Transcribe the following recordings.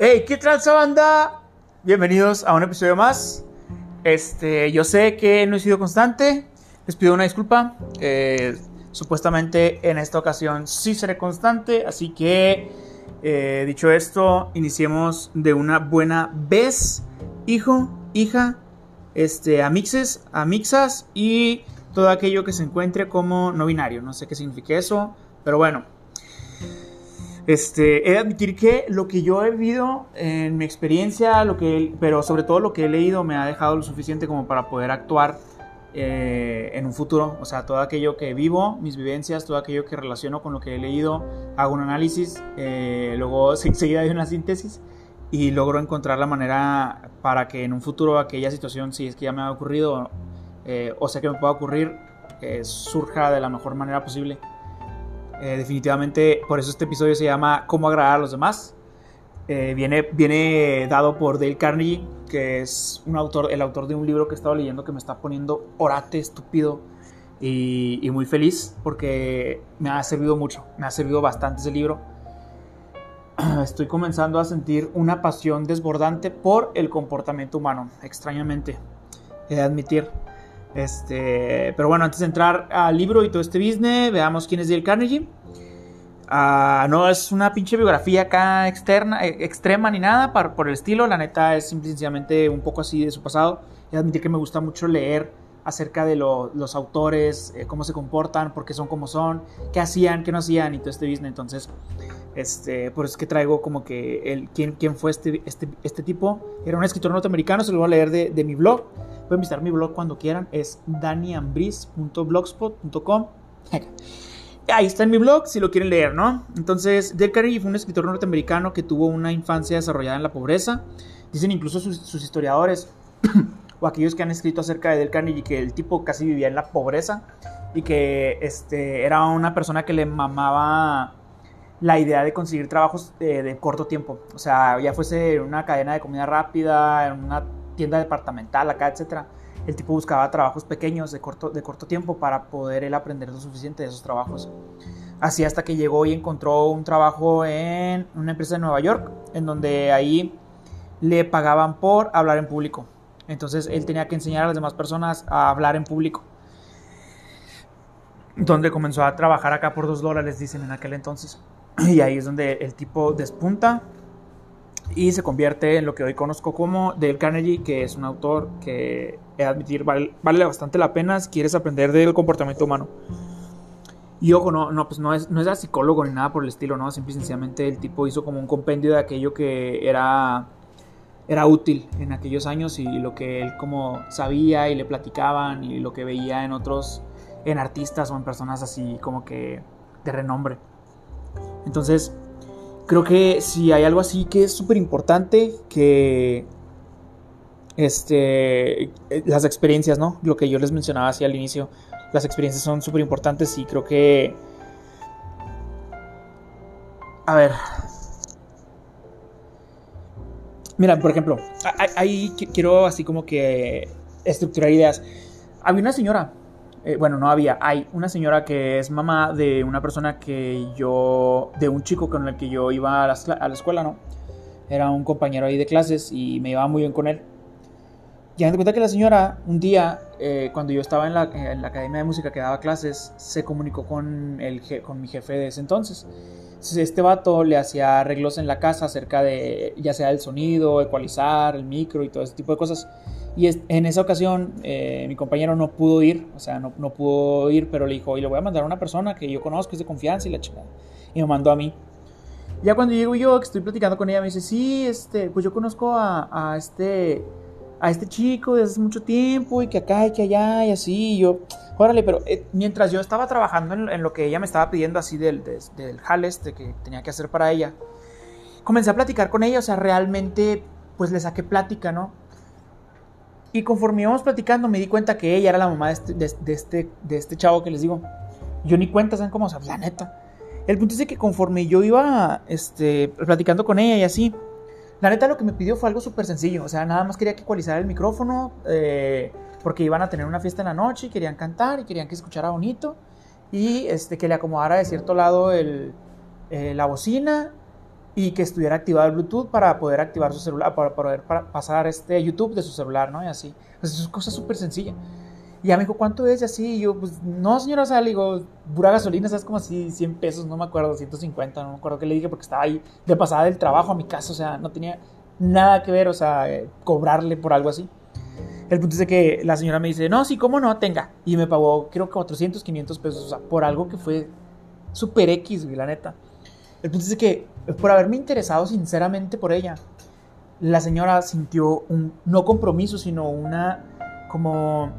Hey, ¿qué tal, banda? Bienvenidos a un episodio más. Este, yo sé que no he sido constante. Les pido una disculpa. Eh, supuestamente en esta ocasión sí seré constante. Así que, eh, dicho esto, iniciemos de una buena vez. Hijo, hija, este, amixes, amixas y todo aquello que se encuentre como no binario. No sé qué significa eso, pero bueno. Este, he de admitir que lo que yo he vivido en mi experiencia, lo que, pero sobre todo lo que he leído, me ha dejado lo suficiente como para poder actuar eh, en un futuro. O sea, todo aquello que vivo, mis vivencias, todo aquello que relaciono con lo que he leído, hago un análisis, eh, luego seguida de una síntesis y logro encontrar la manera para que en un futuro aquella situación, si es que ya me ha ocurrido eh, o sea que me pueda ocurrir, surja de la mejor manera posible. Eh, definitivamente, por eso este episodio se llama Cómo agradar a los demás. Eh, viene, viene dado por Dale Carnegie, que es un autor, el autor de un libro que he estado leyendo que me está poniendo orate estúpido y, y muy feliz porque me ha servido mucho, me ha servido bastante ese libro. Estoy comenzando a sentir una pasión desbordante por el comportamiento humano, extrañamente, he de admitir. Este, pero bueno, antes de entrar al libro y todo este business, veamos quién es Dale Carnegie. Ah, no es una pinche biografía acá externa, eh, extrema ni nada por el estilo. La neta es simplemente un poco así de su pasado. Y admitir que me gusta mucho leer acerca de los autores, eh, cómo se comportan, por qué son como son, qué hacían, qué no hacían y todo este business. Entonces, este, por eso es que traigo como que el, quién, quién fue este, este, este tipo. Era un escritor norteamericano, se lo voy a leer de, de mi blog. Pueden visitar mi blog cuando quieran, es daniambris.blogspot.com. Ahí está en mi blog si lo quieren leer, ¿no? Entonces, Dale Carnegie fue un escritor norteamericano que tuvo una infancia desarrollada en la pobreza. Dicen incluso sus, historiadores o aquellos que han escrito acerca de Dale Carnegie que el tipo casi vivía en la pobreza y que este, era una persona que le mamaba la idea de conseguir trabajos de, de corto tiempo. O sea, ya fuese una cadena de comida rápida, en una tienda departamental acá, etcétera. El tipo buscaba trabajos pequeños de corto, de corto tiempo para poder él aprender lo suficiente de esos trabajos. Así hasta que llegó y encontró un trabajo en una empresa de Nueva York, en donde ahí le pagaban por hablar en público. Entonces él tenía que enseñar a las demás personas a hablar en público. Donde comenzó a trabajar acá por dos dólares, dicen en aquel entonces. Y ahí es donde el tipo despunta y se convierte en lo que hoy conozco como Dale Carnegie, que es un autor que, he de admitir, vale, bastante la pena si quieres aprender del comportamiento humano. Y ojo, no, no, pues no es, no es psicólogo ni nada por el estilo, ¿no? Simple y sencillamente el tipo hizo como un compendio de aquello que era, era útil en aquellos años y lo que él como sabía y le platicaban y lo que veía en otros, en artistas o en personas así como que de renombre. Entonces, creo que si hay algo así que es súper importante, que este, eh, las experiencias, ¿no? Lo que yo les mencionaba así al inicio, las experiencias son súper importantes y creo que... A ver. Mira, por ejemplo, ahí quiero así como que estructurar ideas. Había una señora eh, bueno, no había, hay una señora que es mamá de una persona que yo, de un chico con el que yo iba a la, escuela, ¿no? Era un compañero ahí de clases y me iba muy bien con él. Ya me cuenta que la señora, un día, eh, cuando yo estaba en la, en la, academia de música que daba clases, se comunicó con, el, con mi jefe de ese. Entonces, este vato le hacía arreglos en la casa acerca de, ya sea el sonido, ecualizar, el micro y todo ese tipo de cosas. Y en esa ocasión eh, mi compañero no pudo ir, o sea, no, no, pudo ir, pero le dijo, y le voy a mandar a una persona que yo conozco, es de confianza y la chingada. Y me mandó a mí. Ya cuando llego yo, que estoy platicando con ella, me dice, sí, este, pues yo conozco a, a este, a este chico desde hace mucho tiempo y que acá y que allá y así. Y yo, órale, pero eh, mientras yo estaba trabajando en, lo que ella me estaba pidiendo así del, del, del jale este que tenía que hacer para ella, comencé a platicar con ella, o sea, realmente, pues le saqué plática, ¿no? Y conforme íbamos platicando, me di cuenta que ella era la mamá de este, de, este, de este chavo que les digo. Yo ni cuenta, ¿saben cómo? O la neta. El punto es que conforme yo iba este, platicando con ella y así, la neta lo que me pidió fue algo súper sencillo. O sea, nada más quería que ecualizara el micrófono, eh, porque iban a tener una fiesta en la noche y querían cantar y querían que escuchara bonito. Y este, que le acomodara de cierto lado el, eh, la bocina y que estuviera activado el Bluetooth para poder activar su celular, para poder pasar este YouTube de su celular, ¿no? Y así. Pues eso es cosa súper sencilla. Y ya me dijo, ¿cuánto es? Y así, y yo, pues, no, señora, o sea, le digo, pura gasolina, ¿sabes? Como así, 100 pesos, no me acuerdo, 150, no me acuerdo qué le dije, porque estaba ahí de pasada del trabajo a mi casa, o sea, no tenía nada que ver, o sea, eh, cobrarle por algo así. El punto es que la señora me dice, no, sí, cómo no, tenga. Y me pagó, creo que 400, 500 pesos, o sea, por algo que fue súper X, la neta. El punto es que por haberme interesado sinceramente por ella, la señora sintió un no compromiso, sino una como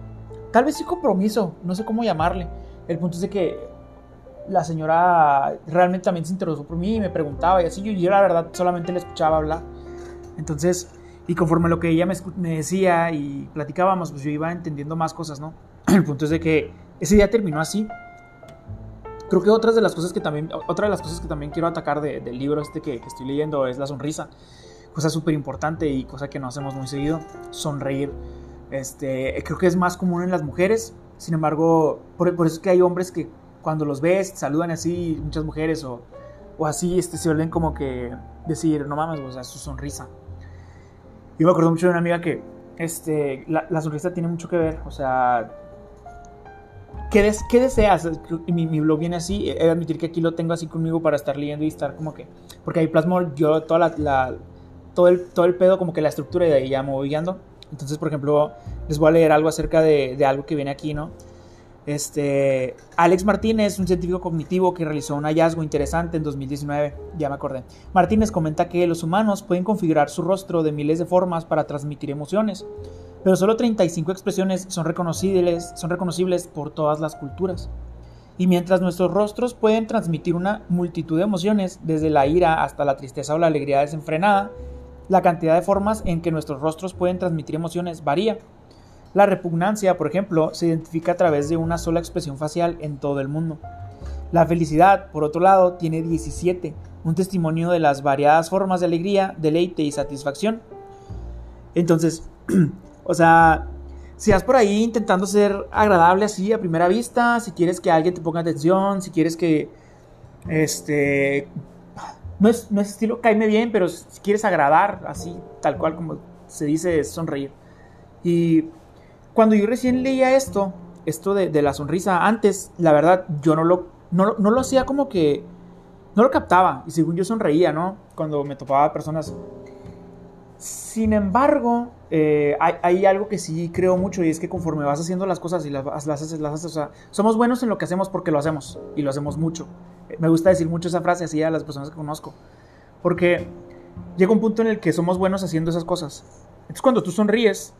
tal vez sí compromiso, no sé cómo llamarle. El punto es que la señora realmente también se interesó por mí y me preguntaba y así yo, yo la verdad solamente le escuchaba hablar. Entonces, y conforme lo que ella me, me, decía y platicábamos, pues yo iba entendiendo más cosas, ¿no? El punto es de que ese día terminó así Creo que otras de las cosas que también, otra de las cosas que también quiero atacar del libro este que, estoy leyendo es la sonrisa. Cosa súper importante y cosa que no hacemos muy seguido, sonreír. Este, creo que es más común en las mujeres, sin embargo, por, eso es que hay hombres que cuando los ves saludan así, muchas mujeres o, o así, este, se vuelven como que decir, no mames, o sea, su sonrisa. Yo me acuerdo mucho de una amiga que este, la, la sonrisa tiene mucho que ver, o sea, ¿Qué, deseas? Mi, mi, blog viene así, he de admitir que aquí lo tengo así conmigo para estar leyendo y estar como que, porque ahí plasmo yo toda la, todo, el, todo el pedo, como que la estructura y de ahí ya me voy guiando. Entonces, por ejemplo, les voy a leer algo acerca de, de algo que viene aquí, ¿no? Este, Alex Martínez, un científico cognitivo que realizó un hallazgo interesante en 2019, ya me acordé. Martínez comenta que los humanos pueden configurar su rostro de miles de formas para transmitir emociones pero solo 35 expresiones son reconocibles, son reconocibles por todas las culturas. Y mientras nuestros rostros pueden transmitir una multitud de emociones, desde la ira hasta la tristeza o la alegría desenfrenada, la cantidad de formas en que nuestros rostros pueden transmitir emociones varía. La repugnancia, por ejemplo, se identifica a través de una sola expresión facial en todo el mundo. La felicidad, por otro lado, tiene 17, un testimonio de las variadas formas de alegría, deleite y satisfacción. Entonces, O sea, si vas por ahí intentando ser agradable así a primera vista, si quieres que alguien te ponga atención, si quieres que, este, no es, no es estilo caime bien, pero si quieres agradar, así, tal cual como se dice, es sonreír. Y cuando yo recién leía esto, esto de, la sonrisa, antes, la verdad, yo no lo, no, no lo hacía como que, no lo captaba, y según yo sonreía, ¿no? Cuando me topaba personas sin embargo, eh, hay, algo que sí creo mucho y es que conforme vas haciendo las cosas y las, haces, las haces, o sea, somos buenos en lo que hacemos porque lo hacemos y lo hacemos mucho. Eh, me gusta decir mucho esa frase así a las personas que conozco, porque llega un punto en el que somos buenos haciendo esas cosas. Entonces cuando tú sonríes,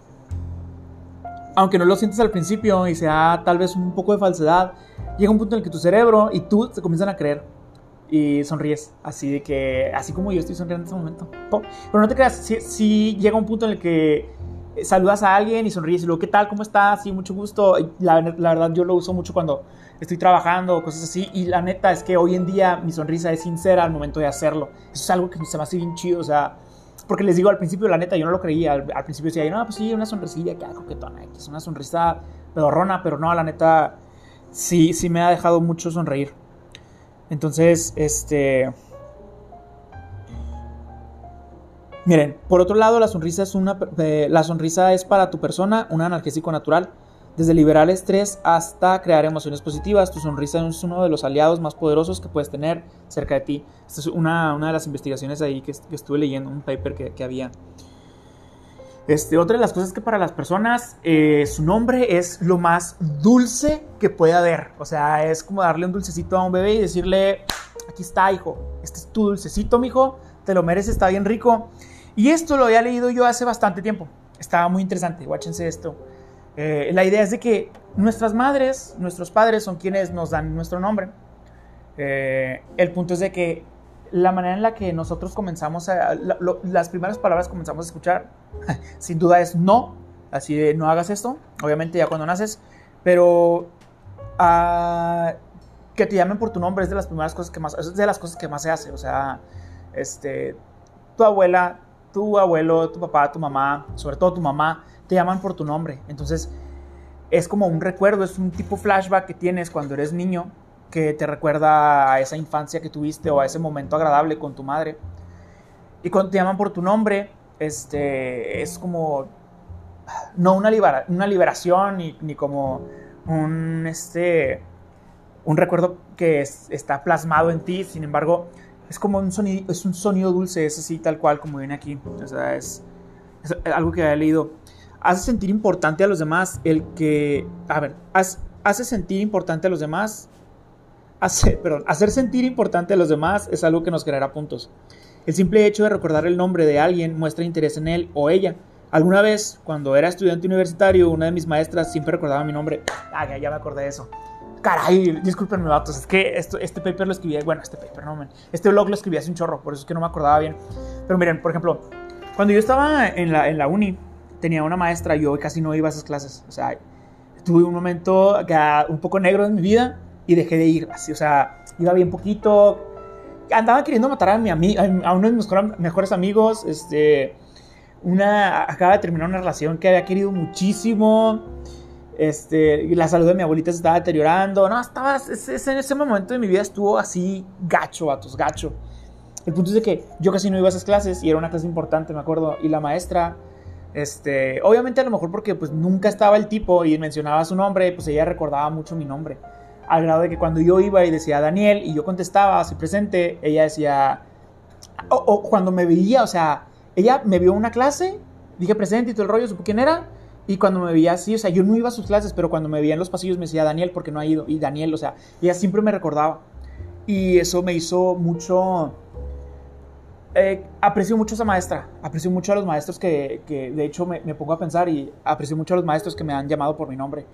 aunque no lo sientes al principio y sea tal vez un poco de falsedad, llega un punto en el que tu cerebro y tú se comienzan a creer y sonríes, así de que, así como yo estoy sonriendo en este momento. Pero no te creas, si, llega un punto en el que saludas a alguien y sonríes y luego, ¿qué tal? ¿Cómo estás? Sí, mucho gusto. La, la, verdad, yo lo uso mucho cuando estoy trabajando o cosas así. Y la neta es que hoy en día mi sonrisa es sincera al momento de hacerlo. Eso es algo que se me hace bien chido, o sea, porque les digo al principio, la neta, yo no lo creía. Al, principio decía, no, pues sí, una sonrisilla, que coquetona, que es una sonrisa pedorrona, pero no, la neta, sí, sí me ha dejado mucho sonreír. Entonces, este... Miren, por otro lado, la sonrisa es, una, eh, la sonrisa es para tu persona un analgésico natural. Desde liberar estrés hasta crear emociones positivas, tu sonrisa es uno de los aliados más poderosos que puedes tener cerca de ti. Esta es una, de las investigaciones ahí que, estuve leyendo, un paper que había. Este, otra de las cosas que para las personas eh, su nombre es lo más dulce que puede haber. O sea, es como darle un dulcecito a un bebé y decirle, aquí está, hijo, este es tu dulcecito, mijo, te lo mereces, está bien rico. Y esto lo había leído yo hace bastante tiempo. Estaba muy interesante, guáchense esto. Eh, la idea es de que nuestras madres, nuestros padres son quienes nos dan nuestro nombre. Eh, el punto es de que la manera en la que nosotros comenzamos a... las primeras palabras comenzamos a escuchar, sin duda es no, así de no hagas esto, obviamente ya cuando naces, pero uh, que te llamen por tu nombre es de las primeras cosas que más, es de las cosas que más se hace, o sea, este, tu abuela, tu abuelo, tu papá, tu mamá, sobre todo tu mamá, te llaman por tu nombre, entonces es como un recuerdo, es un tipo flashback que tienes cuando eres niño que te recuerda a esa infancia que tuviste o a ese momento agradable con tu madre. Y cuando te llaman por tu nombre, este, es como, no una, una liberación ni, ni, como un, este, un recuerdo que está plasmado en ti, sin embargo, es como un sonido, es un sonido dulce, es así tal cual como viene aquí. O sea, es, es algo que he leído. Hace sentir importante a los demás el que, a ver, hace sentir importante a los demás, hace, perdón, hacer sentir importante a los demás es algo que nos creará puntos. El simple hecho de recordar el nombre de alguien muestra interés en él o ella. Alguna vez, cuando era estudiante universitario, una de mis maestras siempre recordaba mi nombre. Ah, ya, me acordé de eso. Caray, discúlpenme, vatos. Es que esto, este paper lo escribí. Bueno, este paper, no, man. Este blog lo escribí hace un chorro, por eso es que no me acordaba bien. Pero miren, por ejemplo, cuando yo estaba en la, en uni, tenía una maestra, yo casi no iba a esas clases. O sea, tuve un momento un poco negro en mi vida y dejé de ir. Así, o sea, iba bien poquito, andaba queriendo matar a, mi a uno de mis mejores amigos. Este, una, acaba de terminar una relación que había querido muchísimo. Este, la salud de mi abuelita se estaba deteriorando. No, estaba, en ese momento de mi vida estuvo así gacho, vatos, gacho. El punto es de que yo casi no iba a esas clases y era una clase importante, me acuerdo. Y la maestra, este, obviamente a lo mejor porque pues nunca estaba el tipo y mencionaba su nombre, pues ella recordaba mucho mi nombre al grado de que cuando yo iba y decía Daniel y yo contestaba así presente, ella decía, o, cuando me veía, o sea, ella me vio una clase, dije presente y todo el rollo, supo quién era, y cuando me veía así, o sea, yo no iba a sus clases, pero cuando me veía en los pasillos me decía Daniel porque no ha ido, y Daniel, o sea, ella siempre me recordaba. Y eso me hizo mucho... Eh, aprecio mucho a esa maestra, aprecio mucho a los maestros que, de hecho me, me, pongo a pensar y aprecio mucho a los maestros que me han llamado por mi nombre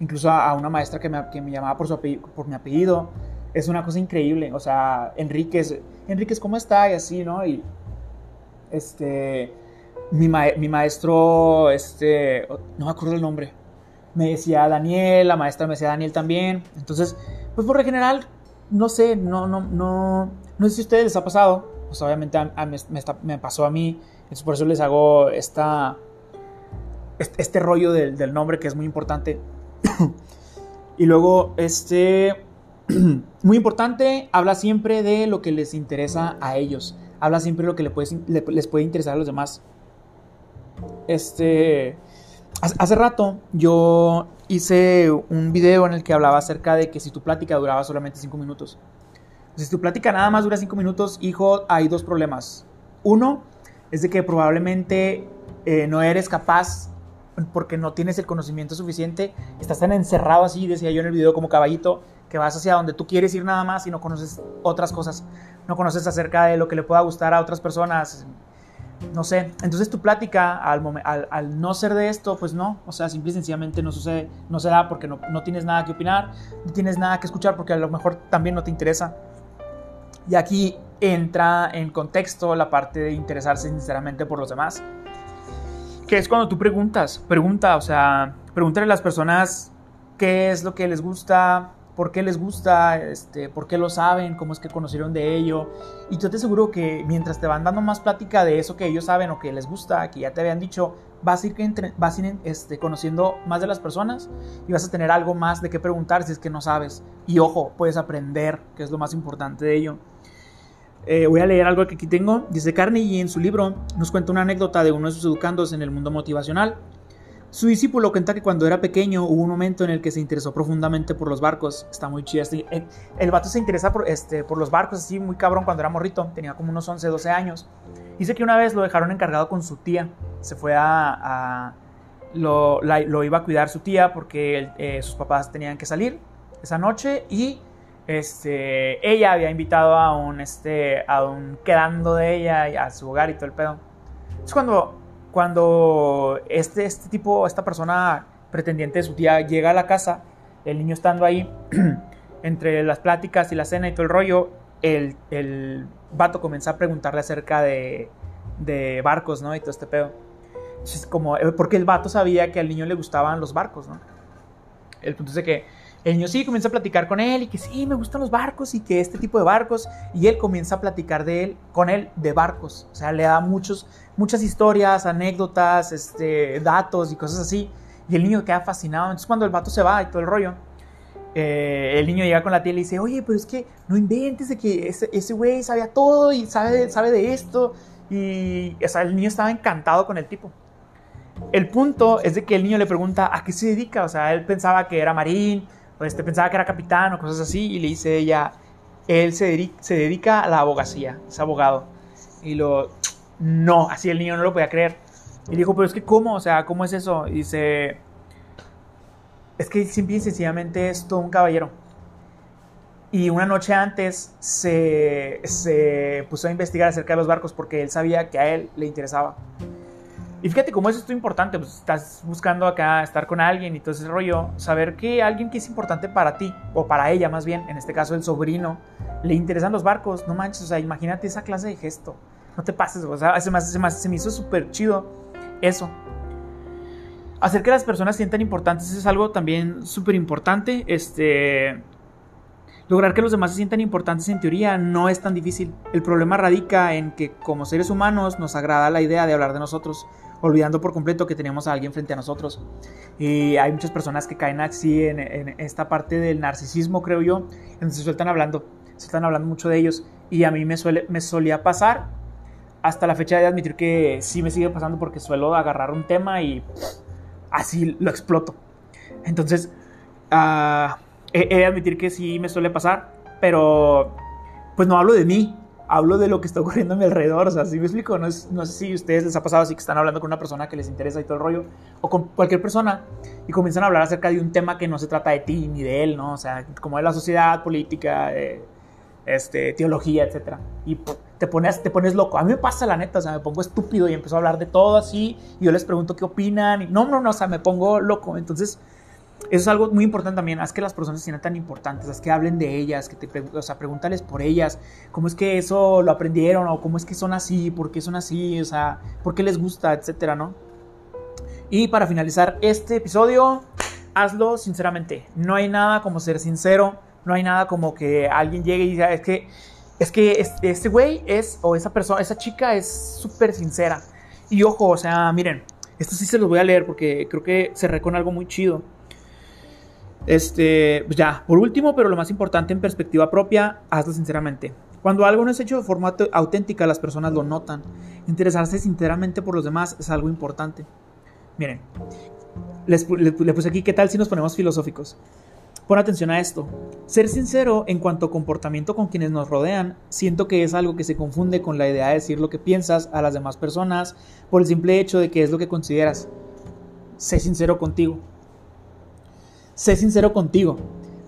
incluso a, una maestra que me, que me llamaba por, su por mi apellido. Es una cosa increíble, o sea, Enríquez, Enríquez, ¿cómo está? Y así, ¿no? Y este, mi, mi maestro, este, no me acuerdo el nombre, me decía Daniel, la maestra me decía Daniel también. Entonces, pues por lo general, no sé, no, no, no, no sé si a ustedes les ha pasado, pues obviamente me, me, pasó a mí, por eso les hago esta, este, este rollo del, del nombre que es muy importante. y luego, este, muy importante, habla siempre de lo que les interesa a ellos. Habla siempre de lo que les puede, interesar a los demás. Este, hace rato yo hice un video en el que hablaba acerca de que si tu plática duraba solamente 5 minutos. Si tu plática nada más dura 5 minutos, hijo, hay dos problemas. Uno es de que probablemente eh, no eres capaz porque no tienes el conocimiento suficiente, estás tan encerrado así, decía yo en el video como caballito, que vas hacia donde tú quieres ir nada más y no conoces otras cosas, no conoces acerca de lo que le pueda gustar a otras personas, no sé. Entonces tu plática, al, al, no ser de esto, pues no, o sea, simple y sencillamente no sucede, no se da porque no, no tienes nada que opinar, no tienes nada que escuchar porque a lo mejor también no te interesa. Y aquí entra en contexto la parte de interesarse sinceramente por los demás que es cuando tú preguntas, pregunta, o sea, pregúntale a las personas qué es lo que les gusta, por qué les gusta, este, por qué lo saben, cómo es que conocieron de ello. Y yo te aseguro que mientras te van dando más plática de eso que ellos saben o que les gusta, que ya te habían dicho, vas a ir, vas a ir este, conociendo más de las personas y vas a tener algo más de qué preguntar si es que no sabes. Y ojo, puedes aprender, que es lo más importante de ello. Eh, voy a leer algo que aquí tengo. Dice Carnegie en su libro nos cuenta una anécdota de uno de sus educandos en el mundo motivacional. Su discípulo cuenta que cuando era pequeño hubo un momento en el que se interesó profundamente por los barcos. Está muy chido. Este, el, el, vato se interesa por, este, por los barcos así muy cabrón cuando era morrito. Tenía como unos 11, 12 años. Dice que una vez lo dejaron encargado con su tía. Se fue a... lo, lo, iba a cuidar su tía porque eh, sus papás tenían que salir esa noche y este, ella había invitado a un, este, a un quedando de ella a su hogar y todo el pedo. Es cuando, cuando este, este tipo, esta persona pretendiente de su tía llega a la casa, el niño estando ahí, entre las pláticas y la cena y todo el rollo, el, el vato comienza a preguntarle acerca de, de barcos, ¿no? Y todo este pedo. Es como, eh, porque el vato sabía que al niño le gustaban los barcos, ¿no? El punto es que el niño sí comienza a platicar con él y que sí, me gustan los barcos y que este tipo de barcos. Y él comienza a platicar de él, con él de barcos. O sea, le da muchos, muchas historias, anécdotas, este, datos y cosas así. Y el niño queda fascinado. Entonces cuando el vato se va y todo el rollo, eh, el niño llega con la tía y le dice, oye, pero es que no inventes de que ese güey sabía todo y sabe, sabe de esto. Y, o sea, el niño estaba encantado con el tipo. El punto es de que el niño le pregunta a qué se dedica, o sea, él pensaba que era marín, este, pensaba que era capitán o cosas así, y le dice ella, él se, dedica, se dedica a la abogacía, es abogado. Y lo, no, así el niño no lo podía creer. Y dijo, pero es que ¿cómo? O sea, ¿cómo es eso? Y dice, es que simple y sencillamente es todo un caballero. Y una noche antes se, se puso a investigar acerca de los barcos porque él sabía que a él le interesaba. Y fíjate cómo eso es importante, pues estás buscando acá estar con alguien y todo ese rollo, saber que alguien que es importante para ti, o para ella más bien, en este caso el sobrino, le interesan los barcos, no manches, o sea, imagínate esa clase de gesto, no te pases, o sea, se me, se se me hizo súper chido eso. Hacer que las personas sientan importantes es algo también súper importante, este... Lograr que los demás se sientan importantes en teoría no es tan difícil. El problema radica en que como seres humanos nos agrada la idea de hablar de nosotros olvidando por completo que teníamos a alguien frente a nosotros. Y hay muchas personas que caen así en, esta parte del narcisismo, creo yo, en se sueltan hablando, se están hablando mucho de ellos. Y a mí me, suele, me solía pasar, hasta la fecha de admitir que sí me sigue pasando porque suelo agarrar un tema y así lo exploto. Entonces, uh, he de admitir que sí me suele pasar, pero pues no hablo de mí, hablo de lo que está ocurriendo a mi alrededor, o sea, si me explico, no, no sé si a ustedes les ha pasado así que están hablando con una persona que les interesa y todo el rollo, o con cualquier persona, y comienzan a hablar acerca de un tema que no se trata de ti ni de él, ¿no? O sea, como de la sociedad, política, este, teología, etc. Y te, pones, te pones loco. A mí me pasa la neta, o sea, me pongo estúpido y empiezo a hablar de todo así, y yo les pregunto qué opinan, y no, no, no, o sea, me pongo loco, entonces eso es algo muy importante también, haz que las personas se sientan tan importantes, haz que hablen de ellas, que te, o sea, pregúntales por ellas, cómo es que eso lo aprendieron, o cómo es que son así, por qué son así, o sea, por qué les gusta, etcétera, ¿no? Y para finalizar este episodio, hazlo sinceramente. No hay nada como ser sincero, no hay nada como que alguien llegue y diga, es que, es que este güey es, o esa persona, esa chica es súper sincera. Y ojo, o sea, miren, esto sí se los voy a leer porque creo que cerré con algo muy chido. Este, pues ya, por último, pero lo más importante en perspectiva propia, hazlo sinceramente. Cuando algo no es hecho de forma auténtica, las personas lo notan. Interesarse sinceramente por los demás es algo importante. Miren, les, puse aquí, ¿qué tal si nos ponemos filosóficos? Pon atención a esto. Ser sincero en cuanto a comportamiento con quienes nos rodean, siento que es algo que se confunde con la idea de decir lo que piensas a las demás personas por el simple hecho de que es lo que consideras. Sé sincero contigo sé sincero contigo.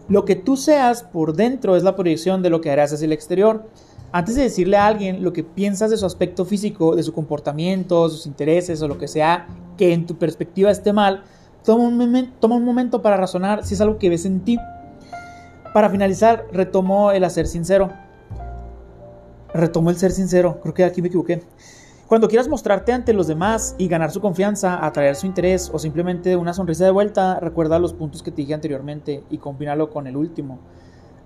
Lo que tú seas por dentro es la proyección de lo que harás hacia el exterior. Antes de decirle a alguien lo que piensas de su aspecto físico, de su comportamiento, sus intereses o lo que sea que en tu perspectiva esté mal, toma un, toma un momento para razonar si es algo que ves en ti. Para finalizar, retomo el hacer sincero. Retomo el ser sincero, creo que aquí me equivoqué. Cuando quieras mostrarte ante los demás y ganar su confianza, atraer su interés o simplemente una sonrisa de vuelta, recuerda los puntos que te dije anteriormente y combínalo con el último.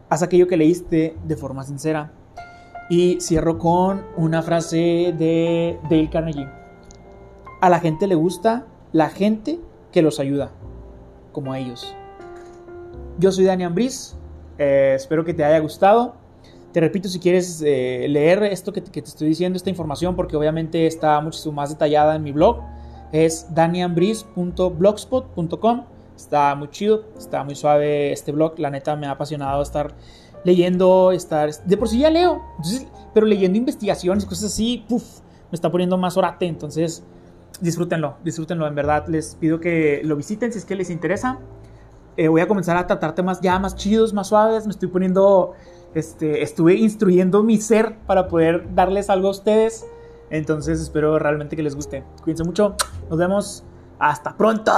Haz aquello que leíste de forma sincera. Y cierro con una frase de Dale Carnegie. A la gente le gusta la gente que los ayuda, como ellos. Yo soy Daniel Briz, eh, espero que te haya gustado. Te repito, si quieres eh, leer esto que te, estoy diciendo, esta información, porque obviamente está muchísimo más detallada en mi blog, es daniambris.blogspot.com. Está muy chido, está muy suave este blog. La neta me ha apasionado estar leyendo, estar... De por sí ya leo, pero leyendo investigaciones, cosas así, puff, me está poniendo más orate. Entonces, disfrútenlo, disfrútenlo. En verdad, les pido que lo visiten si es que les interesa. Eh, voy a comenzar a tratar temas ya más chidos, más suaves. Me estoy poniendo este, estuve instruyendo mi ser para poder darles algo a ustedes. Entonces espero realmente que les guste. Cuídense mucho. Nos vemos. Hasta pronto.